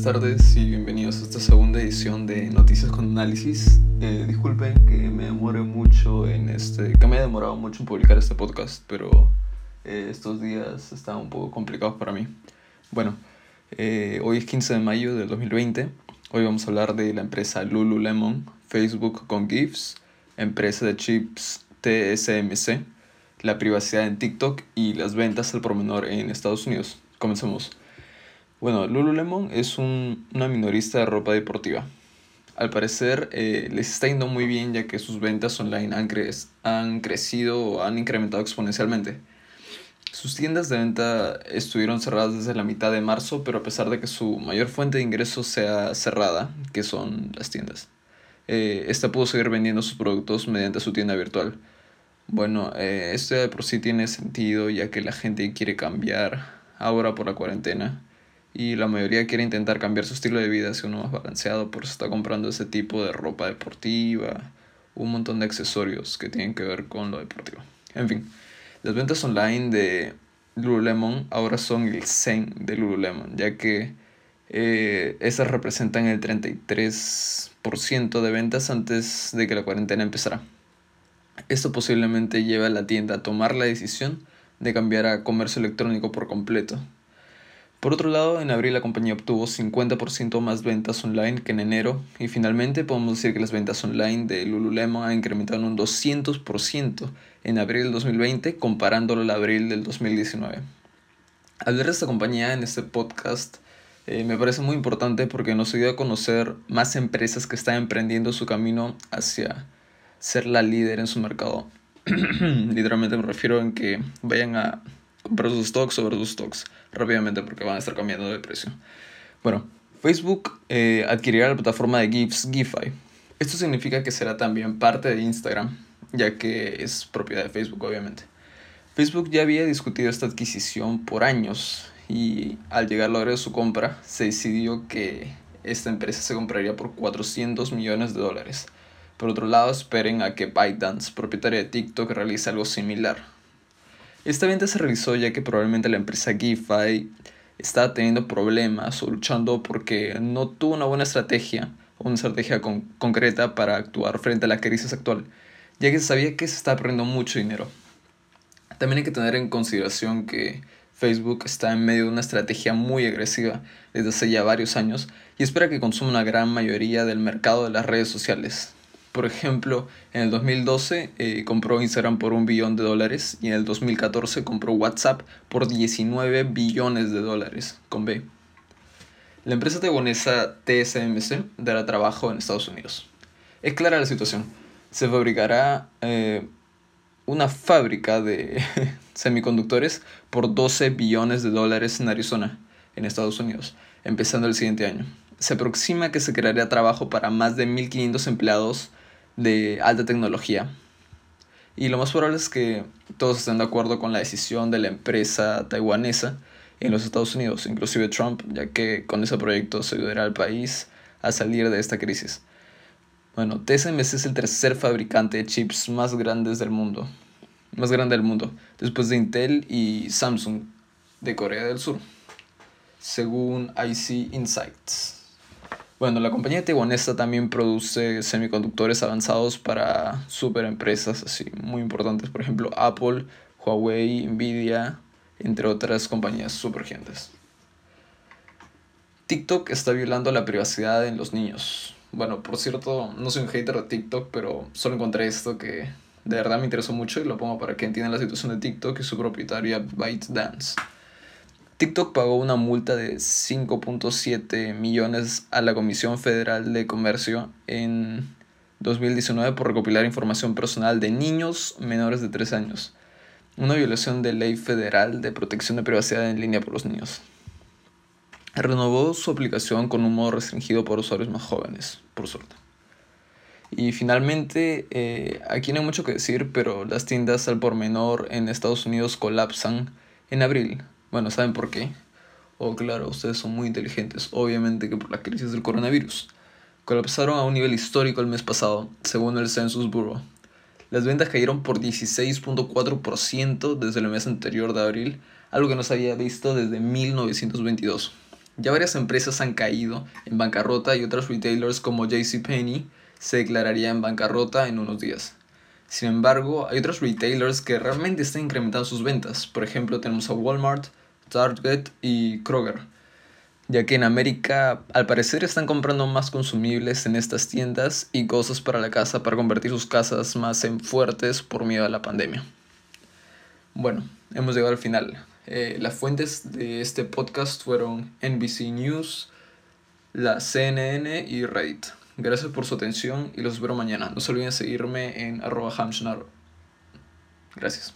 buenas tardes y bienvenidos a esta segunda edición de Noticias con Análisis. Eh, disculpen que me demore mucho en este, que me he demorado mucho en publicar este podcast, pero eh, estos días están un poco complicados para mí. Bueno, eh, hoy es 15 de mayo del 2020. Hoy vamos a hablar de la empresa Lululemon, Facebook con GIFs, empresa de chips TSMC, la privacidad en TikTok y las ventas al por menor en Estados Unidos. Comencemos. Bueno, Lululemon es un, una minorista de ropa deportiva. Al parecer eh, les está yendo muy bien ya que sus ventas online han, han crecido o han incrementado exponencialmente. Sus tiendas de venta estuvieron cerradas desde la mitad de marzo, pero a pesar de que su mayor fuente de ingresos sea cerrada, que son las tiendas, eh, esta pudo seguir vendiendo sus productos mediante su tienda virtual. Bueno, eh, esto de por sí tiene sentido ya que la gente quiere cambiar ahora por la cuarentena y la mayoría quiere intentar cambiar su estilo de vida hacia uno más balanceado, por eso está comprando ese tipo de ropa deportiva, un montón de accesorios que tienen que ver con lo deportivo. En fin, las ventas online de Lululemon ahora son el Zen de Lululemon, ya que eh, esas representan el 33% de ventas antes de que la cuarentena empezara. Esto posiblemente lleva a la tienda a tomar la decisión de cambiar a comercio electrónico por completo, por otro lado, en abril la compañía obtuvo 50% más ventas online que en enero y finalmente podemos decir que las ventas online de Lululemon han incrementado en un 200% en abril del 2020 comparándolo al abril del 2019. Al ver esta compañía en este podcast eh, me parece muy importante porque nos ayuda a conocer más empresas que están emprendiendo su camino hacia ser la líder en su mercado. Literalmente me refiero en que vayan a comprar sus stocks o sus stocks rápidamente porque van a estar cambiando de precio. Bueno, Facebook eh, adquirirá la plataforma de GIFs GIFI. Esto significa que será también parte de Instagram, ya que es propiedad de Facebook, obviamente. Facebook ya había discutido esta adquisición por años y al llegar la hora de su compra se decidió que esta empresa se compraría por 400 millones de dólares. Por otro lado, esperen a que ByteDance, propietaria de TikTok, realice algo similar, esta venta se realizó ya que probablemente la empresa GIFI estaba teniendo problemas o luchando porque no tuvo una buena estrategia o una estrategia concreta para actuar frente a la crisis actual, ya que se sabía que se estaba perdiendo mucho dinero. También hay que tener en consideración que Facebook está en medio de una estrategia muy agresiva desde hace ya varios años y espera que consuma una gran mayoría del mercado de las redes sociales, por ejemplo, en el 2012 eh, compró Instagram por un billón de dólares y en el 2014 compró WhatsApp por 19 billones de dólares con B. La empresa taiwanesa TSMC dará trabajo en Estados Unidos. Es clara la situación. Se fabricará eh, una fábrica de semiconductores por 12 billones de dólares en Arizona, en Estados Unidos, empezando el siguiente año. Se aproxima que se creará trabajo para más de 1.500 empleados de alta tecnología. Y lo más probable es que todos estén de acuerdo con la decisión de la empresa taiwanesa en los Estados Unidos, inclusive Trump, ya que con ese proyecto se ayudará al país a salir de esta crisis. Bueno, TSMC es el tercer fabricante de chips más grandes del mundo, más grande del mundo, después de Intel y Samsung de Corea del Sur, según IC Insights. Bueno, la compañía taiwanesa también produce semiconductores avanzados para super empresas así muy importantes, por ejemplo Apple, Huawei, Nvidia, entre otras compañías super. TikTok está violando la privacidad en los niños. Bueno, por cierto, no soy un hater de TikTok, pero solo encontré esto que de verdad me interesó mucho y lo pongo para que entiendan la situación de TikTok y su propietaria ByteDance. TikTok pagó una multa de 5.7 millones a la Comisión Federal de Comercio en 2019 por recopilar información personal de niños menores de 3 años. Una violación de ley federal de protección de privacidad en línea por los niños. Renovó su aplicación con un modo restringido por usuarios más jóvenes, por suerte. Y finalmente, eh, aquí no hay mucho que decir, pero las tiendas al por menor en Estados Unidos colapsan en abril bueno, ¿saben por qué? Oh, claro, ustedes son muy inteligentes. Obviamente que por la crisis del coronavirus. Colapsaron a un nivel histórico el mes pasado, según el Census Bureau. Las ventas cayeron por 16.4% desde el mes anterior de abril, algo que no se había visto desde 1922. Ya varias empresas han caído en bancarrota y otros retailers como JCPenney se declararía en bancarrota en unos días. Sin embargo, hay otros retailers que realmente están incrementando sus ventas. Por ejemplo, tenemos a Walmart, Target y Kroger. Ya que en América al parecer están comprando más consumibles en estas tiendas y cosas para la casa para convertir sus casas más en fuertes por miedo a la pandemia. Bueno, hemos llegado al final. Eh, las fuentes de este podcast fueron NBC News, la CNN y Reddit. Gracias por su atención y los espero mañana. No se olviden seguirme en arroba Gracias.